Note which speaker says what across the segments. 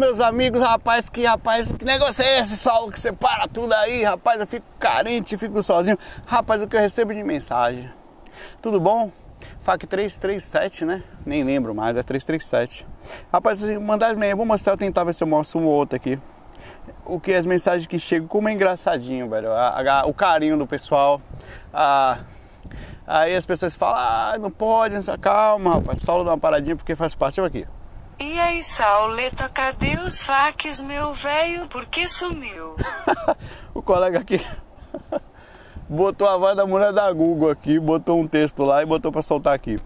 Speaker 1: Meus amigos, rapaz, que rapaz, que negócio é esse, Saulo, que você para tudo aí, rapaz, eu fico carente, fico sozinho. Rapaz, o que eu recebo de mensagem? Tudo bom? FAC 337, né? Nem lembro mais, é 337. Rapaz, mandar as vou mostrar, tentar ver se eu mostro um ou outro aqui. O que as mensagens que chegam, como é engraçadinho, velho. A, a, o carinho do pessoal. A, aí as pessoas falam, ah, não pode, calma, rapaz. Saulo dá uma paradinha porque faz parte. Olha aqui.
Speaker 2: E aí, Sauleta, cadê os faques, meu velho? Por que sumiu?
Speaker 1: o colega aqui botou a voz da mulher da Google aqui, botou um texto lá e botou para soltar aqui.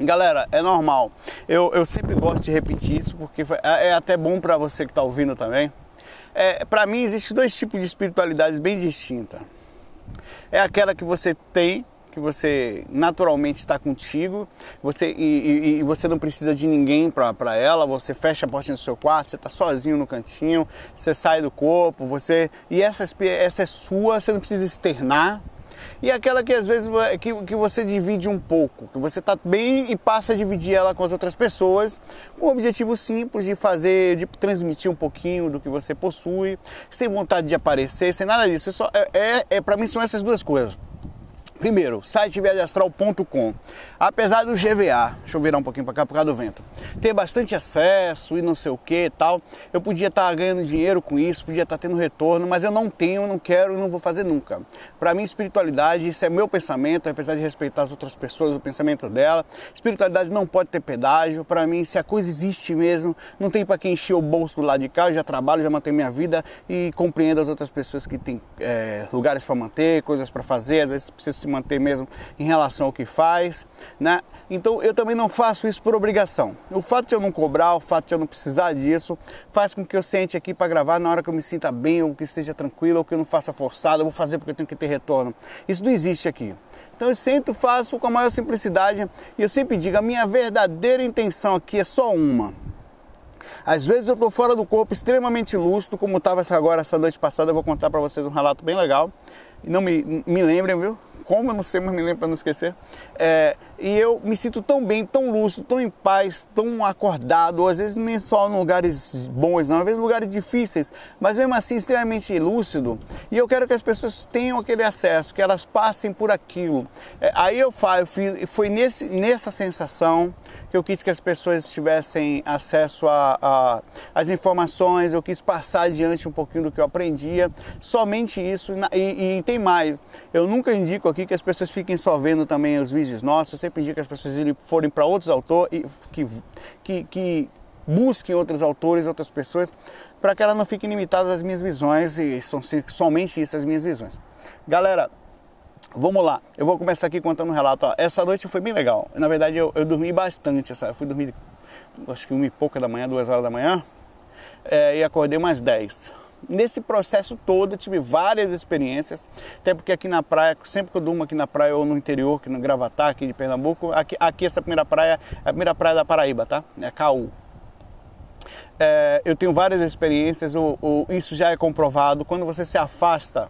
Speaker 1: Galera, é normal. Eu, eu sempre gosto de repetir isso porque é, é até bom para você que está ouvindo também. É, para mim, existem dois tipos de espiritualidades bem distintas. É aquela que você tem que você naturalmente está contigo, você e, e, e você não precisa de ninguém para ela, você fecha a porta do seu quarto, você está sozinho no cantinho, você sai do corpo, você e essa essa é sua, você não precisa externar. E aquela que às vezes que, que você divide um pouco, que você está bem e passa a dividir ela com as outras pessoas, com o objetivo simples de fazer, de transmitir um pouquinho do que você possui, sem vontade de aparecer, sem nada disso. É, só, é, é, é para mim são essas duas coisas. Primeiro, site viagemastral.com. Apesar do GVA, deixa eu virar um pouquinho para cá por causa do vento, ter bastante acesso e não sei o que e tal, eu podia estar tá ganhando dinheiro com isso, podia estar tá tendo retorno, mas eu não tenho, não quero e não vou fazer nunca. Para mim, espiritualidade, isso é meu pensamento, apesar de respeitar as outras pessoas, o pensamento dela. Espiritualidade não pode ter pedágio. Para mim, se a coisa existe mesmo, não tem para quem encher o bolso do lado de cá. Eu já trabalho, já mantenho minha vida e compreendo as outras pessoas que têm é, lugares para manter, coisas para fazer, às vezes precisa se manter mesmo em relação ao que faz, né? Então eu também não faço isso por obrigação. O fato de eu não cobrar, o fato de eu não precisar disso, faz com que eu sente aqui para gravar na hora que eu me sinta bem, ou que esteja tranquilo, ou que eu não faça forçado, eu vou fazer porque eu tenho que ter retorno. Isso não existe aqui. Então eu sempre faço com a maior simplicidade e eu sempre digo, a minha verdadeira intenção aqui é só uma. Às vezes eu estou fora do corpo, extremamente lúcido, como estava agora essa noite passada, eu vou contar para vocês um relato bem legal. Não me, me lembrem, viu? como, eu não sei, mas me lembro para não esquecer. É, e eu me sinto tão bem, tão lúcido, tão em paz, tão acordado, às vezes nem só em lugares bons, não, às vezes lugares difíceis, mas mesmo assim extremamente lúcido. E eu quero que as pessoas tenham aquele acesso, que elas passem por aquilo. É, aí eu falo, foi nesse, nessa sensação que eu quis que as pessoas tivessem acesso às informações, eu quis passar adiante um pouquinho do que eu aprendia, somente isso. E, e tem mais, eu nunca indico aqui que as pessoas fiquem só vendo também os vídeos nossos, eu sempre indico que as pessoas forem para outros autores, que, que, que busquem outros autores, outras pessoas, para que ela não fique limitada às minhas visões e são somente isso as minhas visões. Galera, Vamos lá, eu vou começar aqui contando um relato. Essa noite foi bem legal. Na verdade, eu, eu dormi bastante. Essa, eu fui dormir, acho que uma e pouca da manhã, duas horas da manhã, é, e acordei umas dez. Nesse processo todo, eu tive várias experiências, até porque aqui na praia, sempre que eu durmo aqui na praia ou no interior, aqui no Gravatá, aqui de Pernambuco, aqui, aqui essa primeira praia é a primeira praia da Paraíba, tá? É Caú. É, eu tenho várias experiências, o, o, isso já é comprovado. Quando você se afasta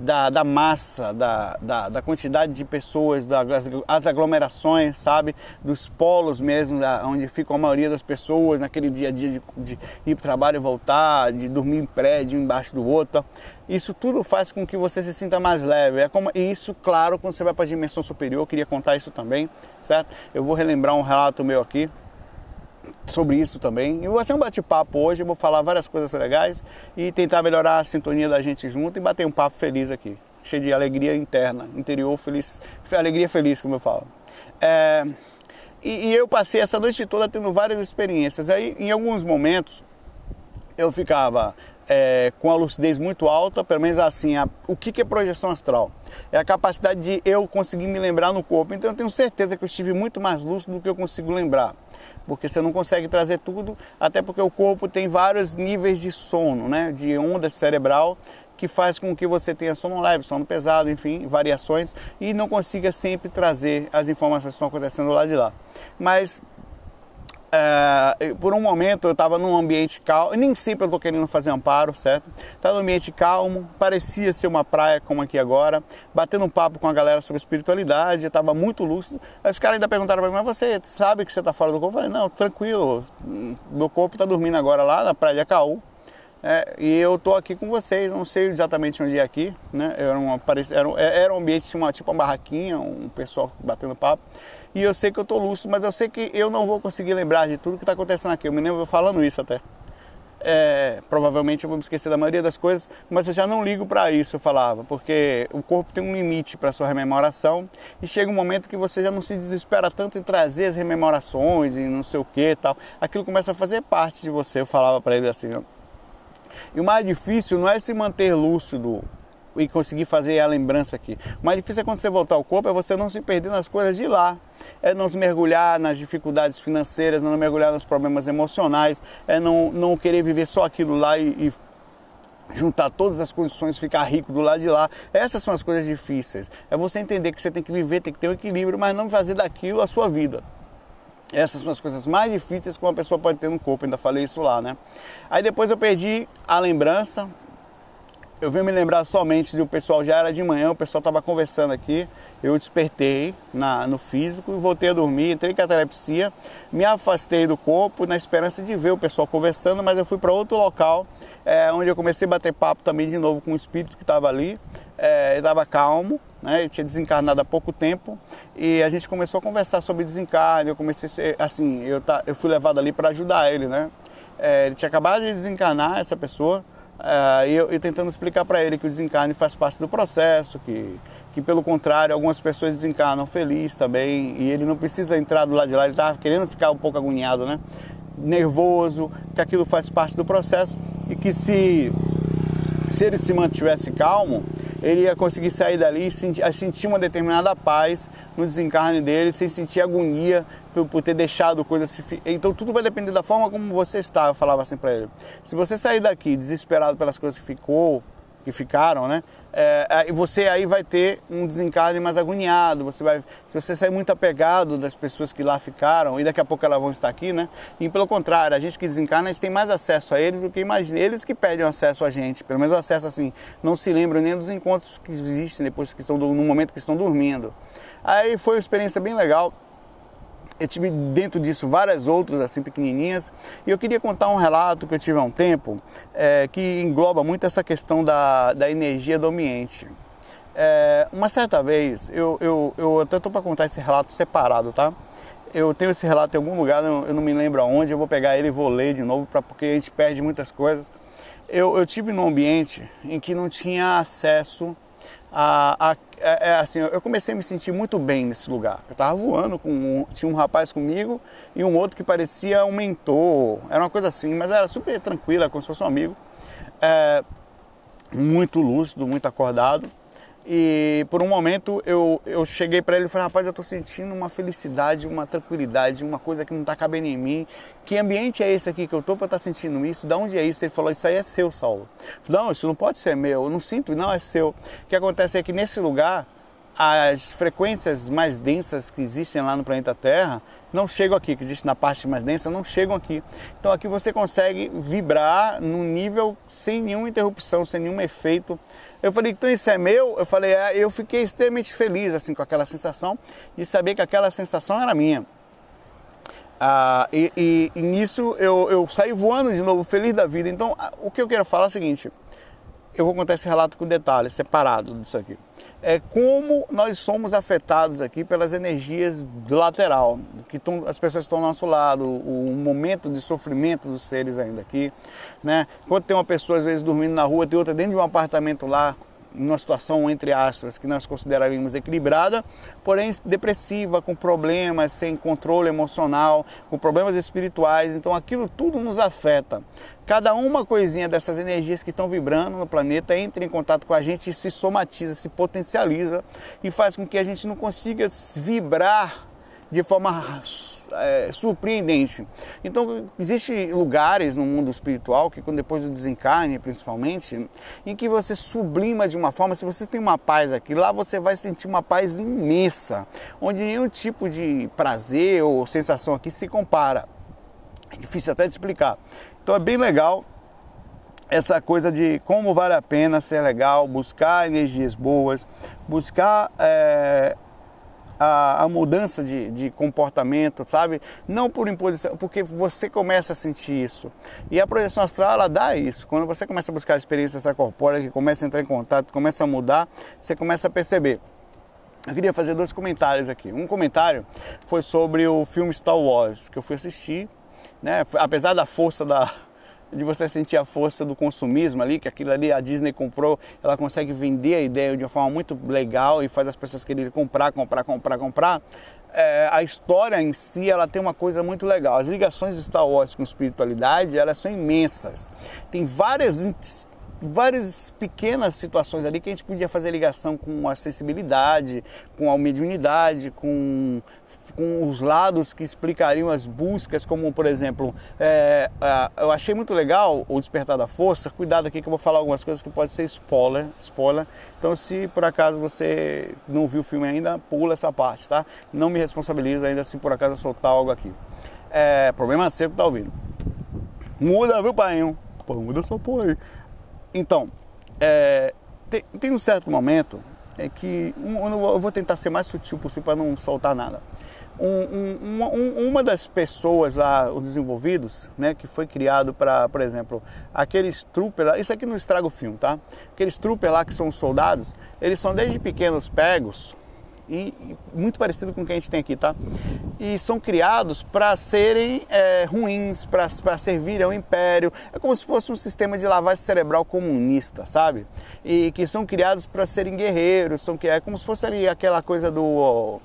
Speaker 1: da, da massa, da, da, da, quantidade de pessoas, das as aglomerações, sabe? Dos polos mesmo, da, onde ficam a maioria das pessoas naquele dia a dia de, de ir para o trabalho e voltar, de dormir em prédio embaixo do outro. Isso tudo faz com que você se sinta mais leve. É como, e isso, claro, quando você vai para a dimensão superior, eu queria contar isso também, certo? Eu vou relembrar um relato meu aqui sobre isso também. E vai ser um bate-papo hoje, eu vou falar várias coisas legais e tentar melhorar a sintonia da gente junto e bater um papo feliz aqui, cheio de alegria interna, interior feliz, alegria feliz, como eu falo. É, e, e eu passei essa noite toda tendo várias experiências. Aí, em alguns momentos, eu ficava é, com a lucidez muito alta, pelo menos assim, a, o que, que é projeção astral? É a capacidade de eu conseguir me lembrar no corpo. Então eu tenho certeza que eu estive muito mais lúcido do que eu consigo lembrar porque você não consegue trazer tudo, até porque o corpo tem vários níveis de sono, né, de onda cerebral, que faz com que você tenha sono leve, sono pesado, enfim, variações e não consiga sempre trazer as informações que estão acontecendo lá de lá. Mas é, por um momento eu estava num ambiente calmo, nem sempre eu estou querendo fazer amparo, certo? Estava num ambiente calmo, parecia ser uma praia como aqui agora, batendo um papo com a galera sobre espiritualidade, estava muito lúcido. Os caras ainda perguntaram para mim, mas você sabe que você está fora do corpo? Eu falei, não, tranquilo, meu corpo está dormindo agora lá na praia de Acaú. É, e eu estou aqui com vocês, não sei exatamente onde é aqui, né? Era, uma, era, era um ambiente, tinha uma, tipo uma barraquinha, um pessoal batendo papo e eu sei que eu estou lúcido, mas eu sei que eu não vou conseguir lembrar de tudo que está acontecendo aqui. Eu me lembro falando isso até. É, provavelmente eu vou me esquecer da maioria das coisas, mas eu já não ligo para isso, eu falava, porque o corpo tem um limite para sua rememoração e chega um momento que você já não se desespera tanto em trazer as rememorações e não sei o que tal. Aquilo começa a fazer parte de você, eu falava para ele assim. E o mais difícil não é se manter lúcido e conseguir fazer a lembrança aqui. O mais difícil é quando você voltar ao corpo, é você não se perder nas coisas de lá. É não se mergulhar nas dificuldades financeiras, não mergulhar nos problemas emocionais, é não, não querer viver só aquilo lá e, e juntar todas as condições, ficar rico do lado de lá. Essas são as coisas difíceis. É você entender que você tem que viver, tem que ter um equilíbrio, mas não fazer daquilo a sua vida. Essas são as coisas mais difíceis que uma pessoa pode ter no corpo, ainda falei isso lá, né? Aí depois eu perdi a lembrança, eu vim me lembrar somente do pessoal, já era de manhã, o pessoal estava conversando aqui, eu despertei na, no físico e voltei a dormir, entrei em catalepsia, me afastei do corpo na esperança de ver o pessoal conversando, mas eu fui para outro local, é, onde eu comecei a bater papo também de novo com o espírito que estava ali, é, ele estava calmo, né, ele tinha desencarnado há pouco tempo, e a gente começou a conversar sobre desencarne, eu comecei, assim, eu, tá, eu fui levado ali para ajudar ele, né, é, ele tinha acabado de desencarnar, essa pessoa, Uh, e eu, eu, tentando explicar para ele que o desencarne faz parte do processo, que, que pelo contrário, algumas pessoas desencarnam felizes também, e ele não precisa entrar do lado de lá, ele estava querendo ficar um pouco agoniado, né? nervoso, que aquilo faz parte do processo e que se, se ele se mantivesse calmo, ele ia conseguir sair dali e sentir, sentir uma determinada paz no desencarne dele, sem sentir agonia por, por ter deixado coisas. Então tudo vai depender da forma como você está, eu falava assim para ele. Se você sair daqui desesperado pelas coisas que ficou, que ficaram, né? É, você aí vai ter um desencarne mais agoniado, você vai, se você sair muito apegado das pessoas que lá ficaram, e daqui a pouco elas vão estar aqui, né? E pelo contrário, a gente que desencarna, a gente tem mais acesso a eles do que imagina, eles que pedem acesso a gente, pelo menos acesso assim, não se lembram nem dos encontros que existem depois que estão, no momento que estão dormindo. Aí foi uma experiência bem legal, eu tive dentro disso várias outras assim pequenininhas e eu queria contar um relato que eu tive há um tempo é, que engloba muito essa questão da, da energia do ambiente. É, uma certa vez, eu, eu, eu até estou para contar esse relato separado, tá? Eu tenho esse relato em algum lugar, eu não me lembro aonde, eu vou pegar ele e vou ler de novo, pra, porque a gente perde muitas coisas. Eu, eu tive num ambiente em que não tinha acesso a, a é, é, assim, eu comecei a me sentir muito bem nesse lugar. Eu estava voando com um, tinha um rapaz comigo e um outro que parecia um mentor, era uma coisa assim, mas era super tranquila, como se fosse um amigo. É, muito lúcido, muito acordado. E por um momento eu, eu cheguei para ele e falei, rapaz, eu estou sentindo uma felicidade, uma tranquilidade, uma coisa que não está cabendo em mim. Que ambiente é esse aqui que eu estou para estar tá sentindo isso? Da onde é isso? Ele falou, isso aí é seu, Saulo. Falei, não, isso não pode ser meu, eu não sinto, não é seu. O que acontece é que nesse lugar, as frequências mais densas que existem lá no planeta Terra não chegam aqui, que existem na parte mais densa, não chegam aqui. Então aqui você consegue vibrar num nível sem nenhuma interrupção, sem nenhum efeito eu falei, então isso é meu? Eu falei, é, eu fiquei extremamente feliz assim com aquela sensação de saber que aquela sensação era minha. Ah, e, e, e, nisso eu, eu saí voando de novo, feliz da vida. Então, o que eu quero falar é o seguinte: eu vou contar esse relato com detalhes, separado disso aqui é como nós somos afetados aqui pelas energias do lateral, que tão, as pessoas estão ao nosso lado, o, o, momento de sofrimento dos seres ainda aqui, né? Quando tem uma pessoa às vezes dormindo na rua, tem outra dentro de um apartamento lá, numa situação entre aspas que nós consideraríamos equilibrada, porém depressiva, com problemas, sem controle emocional, com problemas espirituais, então aquilo tudo nos afeta. Cada uma coisinha dessas energias que estão vibrando no planeta entra em contato com a gente se somatiza, se potencializa e faz com que a gente não consiga vibrar de forma é, surpreendente. Então, existem lugares no mundo espiritual que, depois do desencarne, principalmente, em que você sublima de uma forma, se você tem uma paz aqui, lá você vai sentir uma paz imensa, onde nenhum tipo de prazer ou sensação aqui se compara. É difícil até de explicar. Então, é bem legal essa coisa de como vale a pena ser legal, buscar energias boas, buscar é, a, a, mudança de, de, comportamento, sabe? Não por imposição, porque você começa a sentir isso. E a projeção astral, ela dá isso. Quando você começa a buscar experiência extracorpórea, que começa a entrar em contato, começa a mudar, você começa a perceber. Eu queria fazer dois comentários aqui. Um comentário foi sobre o filme Star Wars, que eu fui assistir, né? Apesar da força da, de você sentir a força do consumismo ali, que aquilo ali a Disney comprou, ela consegue vender a ideia de uma forma muito legal e faz as pessoas quererem comprar, comprar, comprar, comprar. É, a história em si ela tem uma coisa muito legal. As ligações de Star Wars com espiritualidade elas são imensas. Tem várias várias pequenas situações ali que a gente podia fazer ligação com a sensibilidade, com a mediunidade, com com os lados que explicariam as buscas, como por exemplo, é, eu achei muito legal o Despertar da Força. Cuidado aqui que eu vou falar algumas coisas que pode ser spoiler, spoiler. Então, se por acaso você não viu o filme ainda, pula essa parte, tá? Não me responsabiliza ainda se por acaso eu soltar algo aqui. É, problema que tá ouvindo. Muda, viu, pai? Pô, muda só aí. Então, é, tem, tem um certo momento é que eu vou tentar ser mais sutil possível para não soltar nada um, um, um, uma das pessoas lá, os desenvolvidos, né, que foi criado para, por exemplo, aqueles troopers, isso aqui não estraga o filme, tá? Aqueles troopers lá que são soldados, eles são desde pequenos pegos e, e muito parecido com o que a gente tem aqui, tá? E são criados para serem é, ruins, para servirem ao império. É como se fosse um sistema de lavagem cerebral comunista, sabe? E que são criados para serem guerreiros, são é como se fosse ali aquela coisa do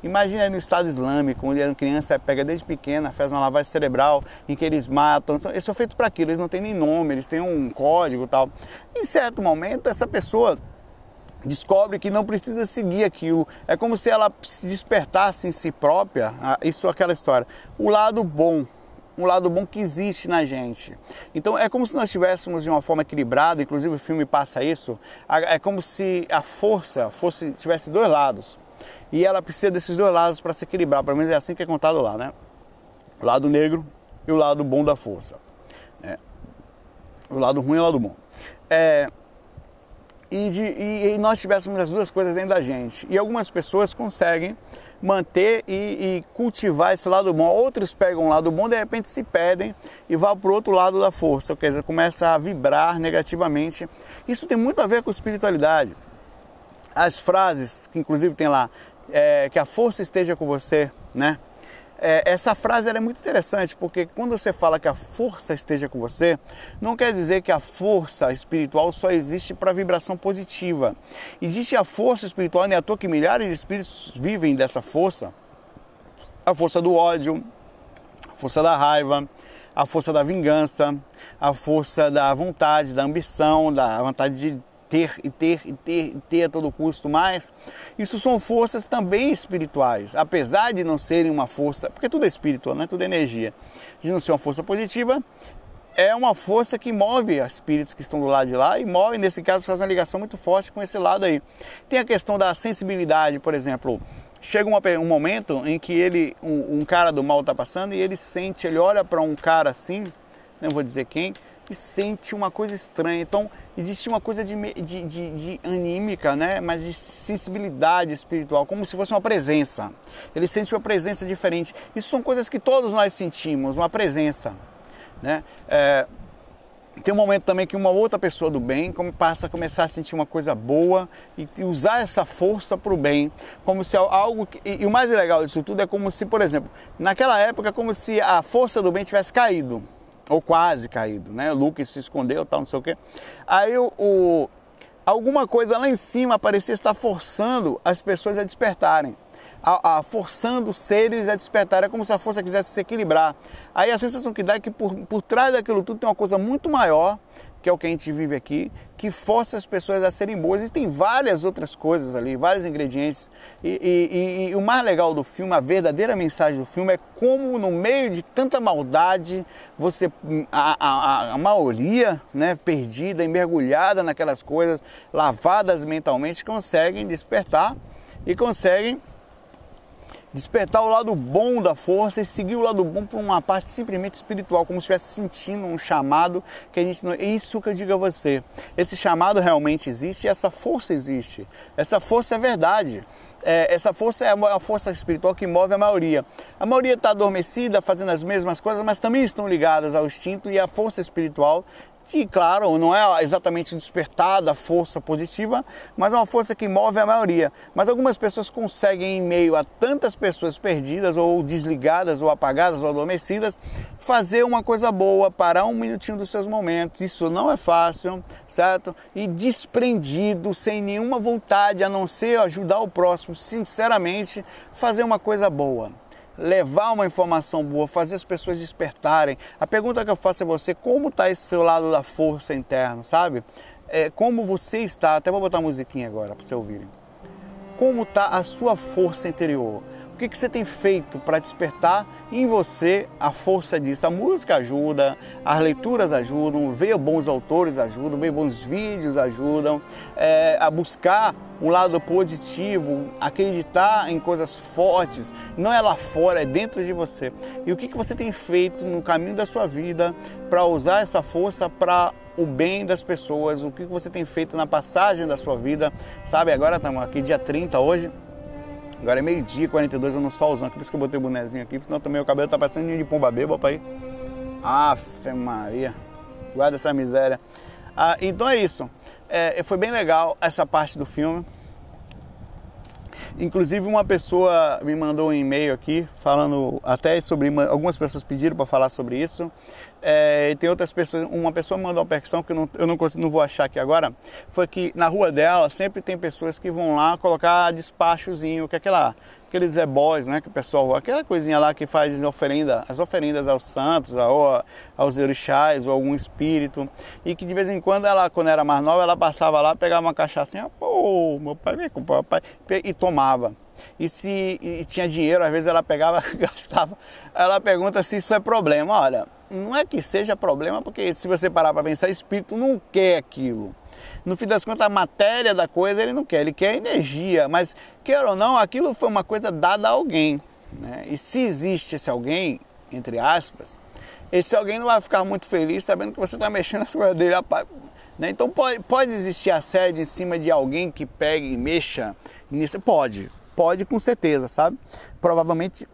Speaker 1: Imagina aí no Estado Islâmico, onde a criança pega desde pequena, faz uma lavagem cerebral, em que eles matam. Eles são feitos para aquilo, eles não têm nem nome, eles têm um código tal. Em certo momento, essa pessoa descobre que não precisa seguir aquilo. É como se ela se despertasse em si própria, isso aquela história, o lado bom, um lado bom que existe na gente. Então é como se nós estivéssemos de uma forma equilibrada, inclusive o filme passa isso, é como se a força fosse tivesse dois lados e ela precisa desses dois lados para se equilibrar. Pelo menos é assim que é contado lá, né? O lado negro e o lado bom da força. Né? O lado ruim e o lado bom. É, e, de, e, e, nós tivéssemos as duas coisas dentro da gente. E algumas pessoas conseguem manter e, e, cultivar esse lado bom. Outros pegam o lado bom, de repente se pedem e vão para o outro lado da força, quer dizer, começa a vibrar negativamente. Isso tem muito a ver com espiritualidade. As frases, que inclusive tem lá, é, que a força esteja com você, né? É, essa frase é muito interessante porque quando você fala que a força esteja com você, não quer dizer que a força espiritual só existe para vibração positiva. Existe a força espiritual, não é à toa que milhares de espíritos vivem dessa força. A força do ódio, a força da raiva, a força da vingança, a força da vontade, da ambição, da vontade de ter e ter e ter e ter a todo custo mais, isso são forças também espirituais, apesar de não serem uma força, porque tudo é espiritual, não é tudo é energia, de não ser uma força positiva, é uma força que move os espíritos que estão do lado de lá e move, nesse caso, faz uma ligação muito forte com esse lado aí. Tem a questão da sensibilidade, por exemplo, chega um momento em que ele, um, um cara do mal está passando e ele sente, ele olha para um cara assim, não vou dizer quem, e sente uma coisa estranha. Então, existe uma coisa de, de, de, de, anímica, né? mas de sensibilidade espiritual, como se fosse uma presença. Ele sente uma presença diferente. Isso são coisas que todos nós sentimos, uma presença. Né? É, tem um momento também que uma outra pessoa do bem passa a começar a sentir uma coisa boa e usar essa força para o bem, como se algo. Que, e, o mais legal disso tudo é como se, por exemplo, naquela época, como se a força do bem tivesse caído ou quase caído, né? O Lucas se escondeu, tal, não sei o quê. Aí o, o, alguma coisa lá em cima parecia estar forçando as pessoas a despertarem. A, a, forçando seres a despertar, é como se a força quisesse se equilibrar. Aí a sensação que dá é que por, por trás daquilo tudo tem uma coisa muito maior que é o que a gente vive aqui, que força as pessoas a serem boas. E tem várias outras coisas ali, vários ingredientes. E, e, e, o mais legal do filme, a verdadeira mensagem do filme é como no meio de tanta maldade, você a, a, a maioria, né, perdida e mergulhada naquelas coisas, lavadas mentalmente, conseguem despertar e conseguem despertar o lado bom da força e seguir o lado bom por uma parte simplesmente espiritual, como se estivesse sentindo um chamado que a gente não. É isso que eu digo a você. Esse chamado realmente existe e essa força existe. Essa força é verdade. É, essa força é a força espiritual que move a maioria. A maioria está adormecida, fazendo as mesmas coisas, mas também estão ligadas ao instinto e à força espiritual que, claro, não é exatamente despertar da força positiva, mas é uma força que move a maioria. Mas algumas pessoas conseguem, em meio a tantas pessoas perdidas, ou desligadas, ou apagadas, ou adormecidas, fazer uma coisa boa, parar um minutinho dos seus momentos. Isso não é fácil, certo? E desprendido, sem nenhuma vontade, a não ser ajudar o próximo, sinceramente, fazer uma coisa boa levar uma informação boa, fazer as pessoas despertarem. A pergunta que eu faço a você, como está esse seu lado da força interna, sabe? É, como você está, até vou botar a musiquinha agora para você ouvirem. Como está a sua força interior? O que, que você tem feito para despertar em você a força disso? A música ajuda, as leituras ajudam, ver bons autores ajudam, ver bons vídeos ajudam, é, a buscar um lado positivo, acreditar em coisas fortes, não é lá fora, é dentro de você. E o que, que você tem feito no caminho da sua vida para usar essa força para o bem das pessoas? O que, que você tem feito na passagem da sua vida? Sabe, agora estamos aqui dia 30 hoje. Agora é meio-dia, 42, eu no solzão, por isso que eu botei o bonezinho aqui, senão também o cabelo tá parecendo de pomba papai. aí. Afe Maria, guarda essa miséria. Ah, então é isso. É, foi bem legal essa parte do filme. Inclusive uma pessoa me mandou um e-mail aqui falando até sobre algumas pessoas pediram para falar sobre isso. É, e tem outras pessoas, uma pessoa mandou uma questão que eu não, eu não, não vou achar aqui agora, foi que na rua dela sempre tem pessoas que vão lá colocar despachozinho, que é aquela, aqueles ebóis, né, que o pessoal, aquela coisinha lá que faz oferenda, as oferendas aos santos, ou aos orixás, ou algum espírito, e que de vez em quando ela, quando era mais nova, ela passava lá, pegava uma cachaçinha, pô, meu pai vem com o papai, e tomava. E se e tinha dinheiro, às vezes ela pegava, gastava. Ela pergunta se isso é problema. Olha, não é que seja problema, porque se você parar para pensar, espírito não quer aquilo. No fim das contas, a matéria da coisa ele não quer, ele quer energia, mas quer ou não, aquilo foi uma coisa dada a alguém. Né? E se existe esse alguém, entre aspas, esse alguém não vai ficar muito feliz sabendo que você está mexendo nas coisas dele. Né? Então pode, pode existir assédio em cima de alguém que pegue e mexa nisso? Pode, pode com certeza, sabe? Provavelmente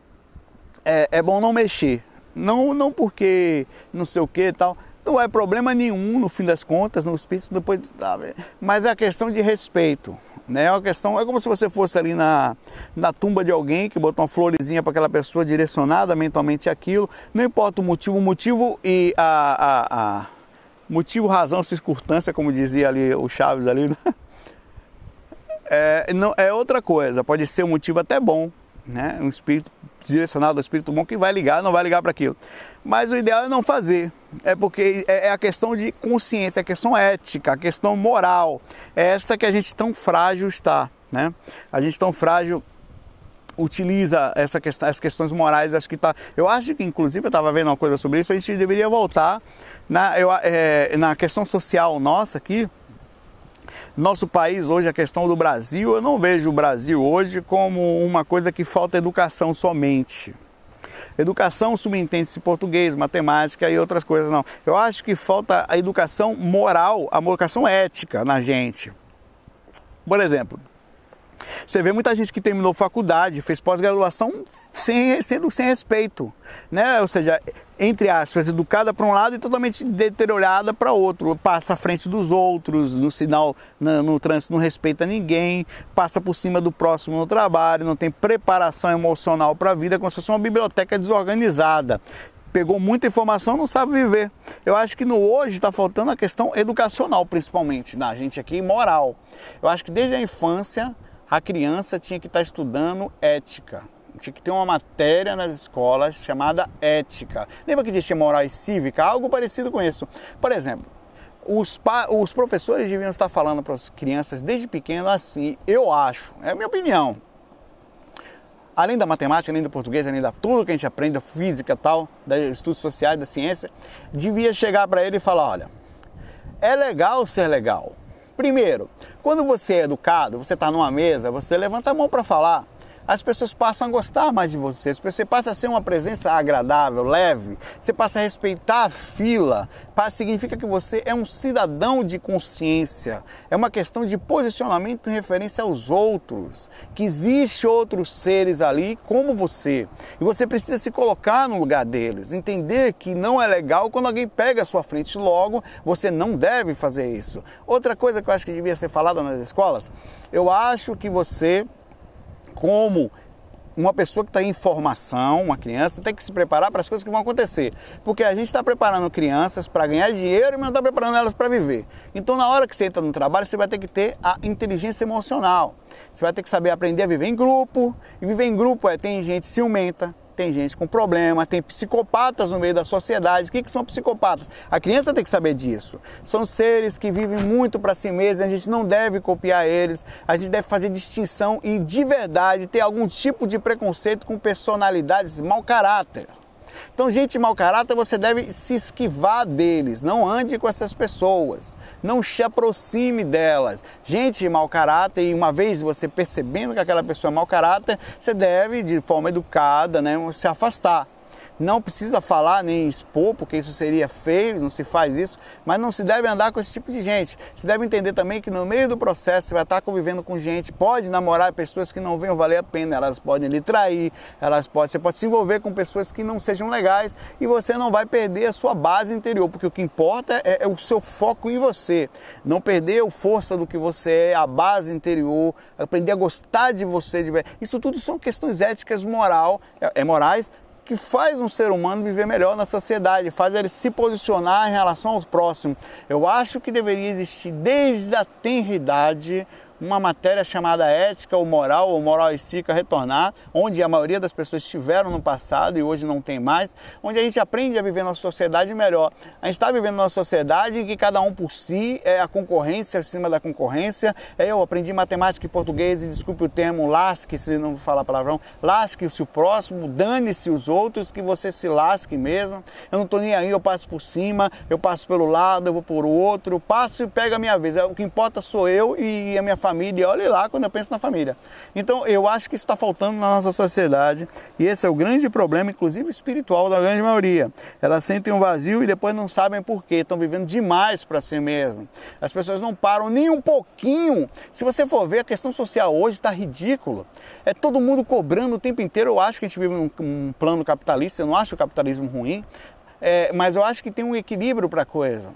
Speaker 1: é, é bom não mexer, não, não porque não sei o que e tal. Não é problema nenhum, no fim das contas, no espírito depois. Tá, mas é a questão de respeito. Né? É uma questão, é como se você fosse ali na, na tumba de alguém que botou uma florezinha para aquela pessoa direcionada mentalmente aquilo. Não importa o motivo, o motivo e a, a, a motivo, razão, circunstância, como dizia ali o Chaves ali, né? é, não, é outra coisa. Pode ser um motivo até bom, né? Um espírito direcionado ao espírito bom que vai ligar, não vai ligar para aquilo. Mas o ideal é não fazer. É porque é, é a questão de consciência, a questão ética, a questão moral. É esta que a gente tão frágil está, né? A gente tão frágil utiliza essa questão, as questões morais, acho que tá. Eu acho que inclusive eu estava vendo uma coisa sobre isso, a gente deveria voltar na, eu, é, na questão social nossa aqui, nosso país hoje, a questão do Brasil, eu não vejo o Brasil hoje como uma coisa que falta educação somente. Educação subentende-se português, matemática e outras coisas, não. Eu acho que falta a educação moral, a educação ética na gente. Por exemplo, você vê muita gente que terminou faculdade, fez pós-graduação sem, sendo sem respeito, né? Ou seja, entre aspas, educada para um lado e totalmente deteriorada para outro. Passa à frente dos outros, no sinal, no, no trânsito não respeita ninguém, passa por cima do próximo no trabalho, não tem preparação emocional para a vida, como se fosse uma biblioteca desorganizada pegou muita informação, não sabe viver. Eu acho que no hoje está faltando a questão educacional, principalmente na gente aqui, moral. Eu acho que desde a infância a criança tinha que estar estudando ética. Tinha que ter uma matéria nas escolas chamada ética. Lembra que existia moral e cívica? Algo parecido com isso. Por exemplo, os, os professores deviam estar falando para as crianças desde pequeno assim, eu acho, é a minha opinião. Além da matemática, além do português, além da tudo que a gente aprende, da física tal, da estudos sociais, da ciência, devia chegar para ele e falar, olha, é legal ser legal. Primeiro, quando você é educado, você está numa mesa, você levanta a mão para falar as pessoas passam a gostar mais de você, você passa a ser uma presença agradável, leve, você passa a respeitar a fila, significa que você é um cidadão de consciência, é uma questão de posicionamento em referência aos outros, que existe outros seres ali como você, e você precisa se colocar no lugar deles, entender que não é legal quando alguém pega a sua frente. Logo, você não deve fazer isso. Outra coisa que eu acho que devia ser falada nas escolas, eu acho que você como uma pessoa que está em formação, uma criança, tem que se preparar para as coisas que vão acontecer. Porque a gente está preparando crianças para ganhar dinheiro, mas não está preparando elas para viver. Então, na hora que você entra no trabalho, você vai ter que ter a inteligência emocional. Você vai ter que saber aprender a viver em grupo. E viver em grupo é tem gente ciumenta, tem gente com problema, tem psicopatas no meio da sociedade. O que, que são psicopatas? A criança tem que saber disso. São seres que vivem muito para si mesmos, a gente não deve copiar eles, a gente deve fazer distinção e de verdade ter algum tipo de preconceito com personalidades mau caráter. Então, gente mau caráter, você deve se esquivar deles, não ande com essas pessoas, não se aproxime delas. Gente mau caráter, e uma vez você percebendo que aquela pessoa é mau caráter, você deve, de forma educada, né, se afastar. Não precisa falar nem expor, porque isso seria feio, não se faz isso, mas não se deve andar com esse tipo de gente. Se deve entender também que no meio do processo você vai estar convivendo com gente, pode namorar pessoas que não venham valer a pena, elas podem lhe trair, elas podem, você pode se envolver com pessoas que não sejam legais e você não vai perder a sua base interior, porque o que importa é, é o seu foco em você. Não perder a força do que você é, a base interior, aprender a gostar de você. De... Isso tudo são questões éticas moral, é, é morais, que faz um ser humano viver melhor na sociedade, faz ele se posicionar em relação aos próximos. Eu acho que deveria existir desde a tenridade uma matéria chamada ética ou moral, ou moral e cívica retornar, onde a maioria das pessoas estiveram no passado e hoje não tem mais, onde a gente aprende a viver numa sociedade melhor. A gente está vivendo numa sociedade em que cada um por si é a concorrência acima da concorrência. Eu aprendi matemática e português e desculpe o termo, lasque, se não falar palavrão, lasque-se o próximo, dane-se os outros, que você se lasque mesmo. Eu não estou nem aí, eu passo por cima, eu passo pelo lado, eu vou por outro, passo e pego a minha vez. O que importa sou eu e a minha família, olhe lá quando eu penso na família. Então eu acho que isso está faltando na nossa sociedade e esse é o grande problema, inclusive espiritual, da grande maioria. Elas sentem um vazio e depois não sabem por quê, estão vivendo demais para si mesmas. As pessoas não param nem um pouquinho. Se você for ver, a questão social hoje está ridícula. É todo mundo cobrando o tempo inteiro. Eu acho que a gente vive num um plano capitalista, eu não acho o capitalismo ruim, é, mas eu acho que tem um equilíbrio para a coisa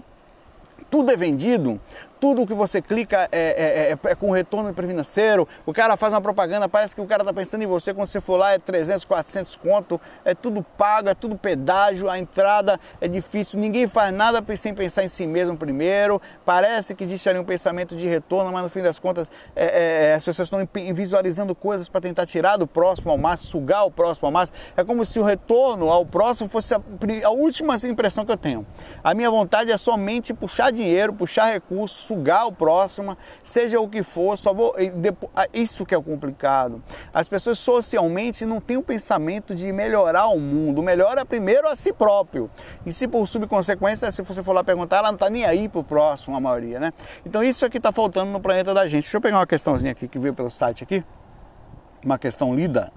Speaker 1: tudo é vendido, tudo que você clica é, é, é, é com retorno financeiro, o cara faz uma propaganda, parece que o cara está pensando em você, quando você for lá é 300, 400 conto, é tudo pago, é tudo pedágio, a entrada é difícil, ninguém faz nada sem pensar em si mesmo primeiro, parece que existe ali um pensamento de retorno, mas no fim das contas é, é, as pessoas estão visualizando coisas para tentar tirar do próximo ao máximo, sugar o próximo ao máximo, é como se o retorno ao próximo fosse a, a última impressão que eu tenho. A minha vontade é somente puxar dinheiro, puxar recursos, sugar o próximo, seja o que for, só vou. Ah, isso que é complicado. As pessoas socialmente não têm o pensamento de melhorar o mundo, melhora primeiro a si próprio. E se por subconsequência, se você for lá perguntar, ela não está nem aí para o próximo, a maioria, né? Então isso é que está faltando no planeta da gente. Deixa eu pegar uma questãozinha aqui que veio pelo site aqui. Uma questão lida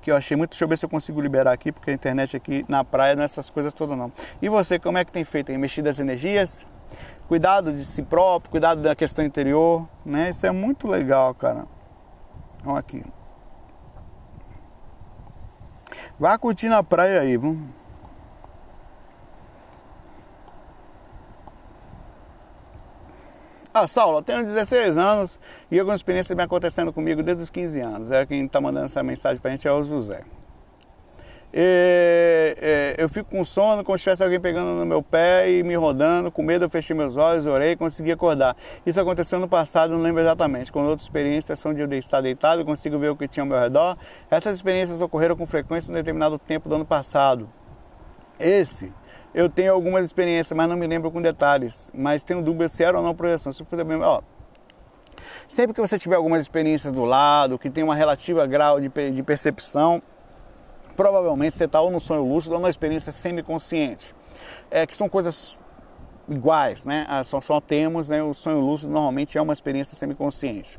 Speaker 1: que eu achei muito. Deixa eu ver se eu consigo liberar aqui, porque a internet aqui na praia não é essas coisas todas não. E você, como é que tem feito? Tem mexido as energias? Cuidado de si próprio, cuidado da questão interior, né? Isso é muito legal, cara. Olha aqui. Vá curtir na praia aí, vamos. Ah, Saulo, eu tenho 16 anos e algumas experiências vem acontecendo comigo desde os 15 anos. É quem está mandando essa mensagem para a gente é o José. E, e, eu fico com sono, como se tivesse alguém pegando no meu pé e me rodando. Com medo, eu fechei meus olhos, orei e consegui acordar. Isso aconteceu no passado, não lembro exatamente. Com outras experiências são de eu estar deitado, consigo ver o que tinha ao meu redor. Essas experiências ocorreram com frequência em um determinado tempo do ano passado. Esse eu tenho algumas experiências, mas não me lembro com detalhes. Mas tenho dúvida se era ou não projeção. Se puder, ó, sempre que você tiver algumas experiências do lado, que tem uma relativa grau de, de percepção, provavelmente você está ou no sonho lúcido ou numa experiência semiconsciente. É, que são coisas iguais, né? Ah, só, só temos, né? O sonho lúcido normalmente é uma experiência semiconsciente.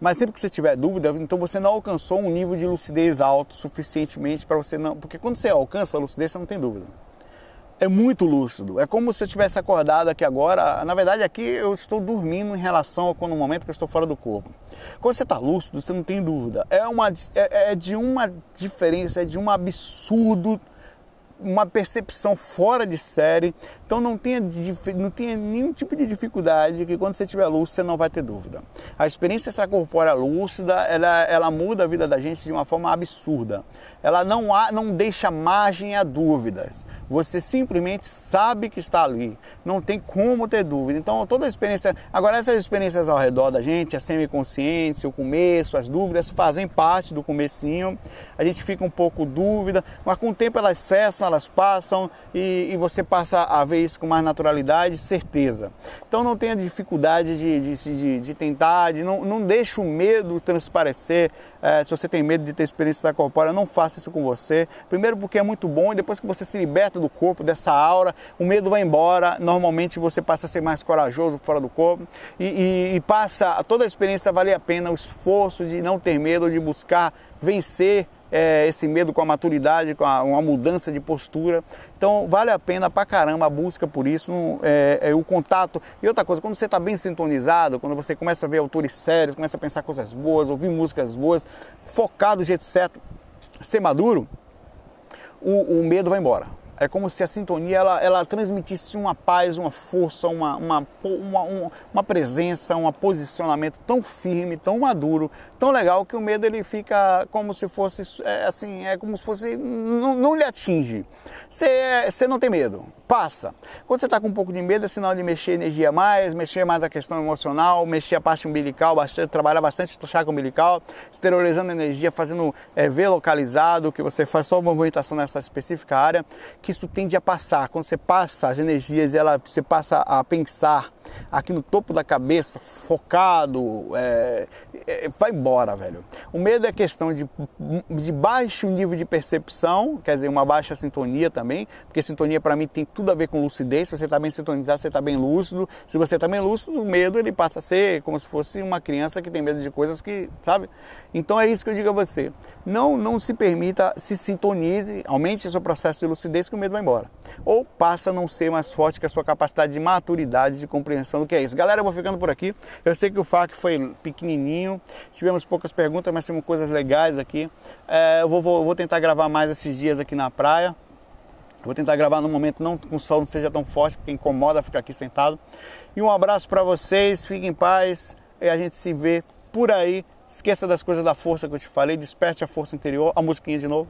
Speaker 1: Mas sempre que você tiver dúvida, então você não alcançou um nível de lucidez alto suficientemente para você não. Porque quando você alcança a lucidez, você não tem dúvida. É muito lúcido. É como se eu tivesse acordado aqui agora. Na verdade, aqui eu estou dormindo em relação ao no momento que eu estou fora do corpo. Quando você está lúcido, você não tem dúvida. É, uma, é, é de uma diferença, é de um absurdo uma percepção fora de série. Então não tenha, não tenha nenhum tipo de dificuldade que quando você tiver lúcido você não vai ter dúvida. A experiência extracorpórea lúcida, ela, ela muda a vida da gente de uma forma absurda. Ela não, há, não deixa margem a dúvidas. Você simplesmente sabe que está ali. Não tem como ter dúvida. Então toda a experiência... Agora essas experiências ao redor da gente, a semiconsciência, o começo, as dúvidas fazem parte do comecinho. A gente fica um pouco dúvida, mas com o tempo elas cessam, elas passam e, e, você passa a ver isso com mais naturalidade e certeza. Então não tenha dificuldade de, de, de, de tentar, de não, não deixe o medo transparecer. É, se você tem medo de ter experiência da corpórea, não faça isso com você. Primeiro porque é muito bom e depois que você se liberta do corpo, dessa aura, o medo vai embora. Normalmente você passa a ser mais corajoso fora do corpo e, e, e passa toda a experiência a valer a pena, o esforço de não ter medo, de buscar vencer é, esse medo com a maturidade, com a, uma mudança de postura. Então vale a pena pra caramba a busca por isso, é, é, o contato. E outra coisa, quando você está bem sintonizado, quando você começa a ver autores sérios, começa a pensar coisas boas, ouvir músicas boas, focado do jeito certo, ser maduro, o, o medo vai embora. É como se a sintonia ela, ela transmitisse uma paz, uma força, uma, uma, uma, uma presença, um posicionamento tão firme, tão maduro, tão legal que o medo ele fica como se fosse é, assim, é como se fosse não, não lhe atinge. Você, você não tem medo, passa. Quando você está com um pouco de medo, é sinal de mexer energia mais, mexer mais a questão emocional, mexer a parte umbilical, bastante, trabalhar bastante o chakra umbilical, exteriorizando energia, fazendo é, ver localizado, que você faz só uma movimentação nessa específica área, que isso tende a passar. Quando você passa as energias, ela, você passa a pensar aqui no topo da cabeça, focado, é, é, vai embora, velho. O medo é questão de, de baixo nível de percepção, quer dizer, uma baixa sintonia também, porque sintonia para mim tem tudo a ver com lucidez. Se você está bem sintonizado, você está bem lúcido. Se você está bem lúcido, o medo ele passa a ser como se fosse uma criança que tem medo de coisas que, sabe? Então é isso que eu digo a você. Não, não se permita, se sintonize, aumente seu processo de lucidez que o medo vai embora. Ou passa a não ser mais forte que a sua capacidade de maturidade, de compreensão do que é isso. Galera, eu vou ficando por aqui. Eu sei que o FAQ foi pequenininho, tivemos poucas perguntas, mas temos coisas legais aqui. É, eu vou, vou, vou tentar gravar mais esses dias aqui na praia. Vou tentar gravar no momento não com o sol não seja tão forte, porque incomoda ficar aqui sentado. E um abraço para vocês, fiquem em paz e a gente se vê por aí Esqueça das coisas da força que eu te falei, desperte a força interior, a musiquinha de novo.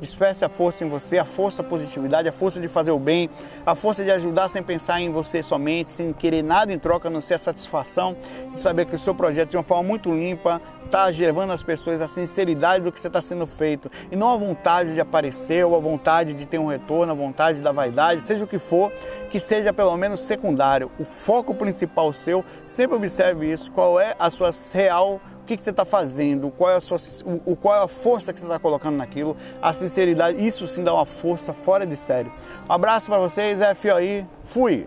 Speaker 1: Desperte a força em você, a força a positividade, a força de fazer o bem, a força de ajudar sem pensar em você somente, sem querer nada em troca, a não ser a satisfação de saber que o seu projeto, de uma forma muito limpa, está levando as pessoas a sinceridade do que você está sendo feito e não a vontade de aparecer ou a vontade de ter um retorno, a vontade da vaidade, seja o que for, que seja pelo menos secundário. O foco principal seu, sempre observe isso, qual é a sua real o que, que você está fazendo, qual é, a sua, o, qual é a força que você está colocando naquilo, a sinceridade, isso sim dá uma força fora de sério. Um abraço para vocês, FOI, fui!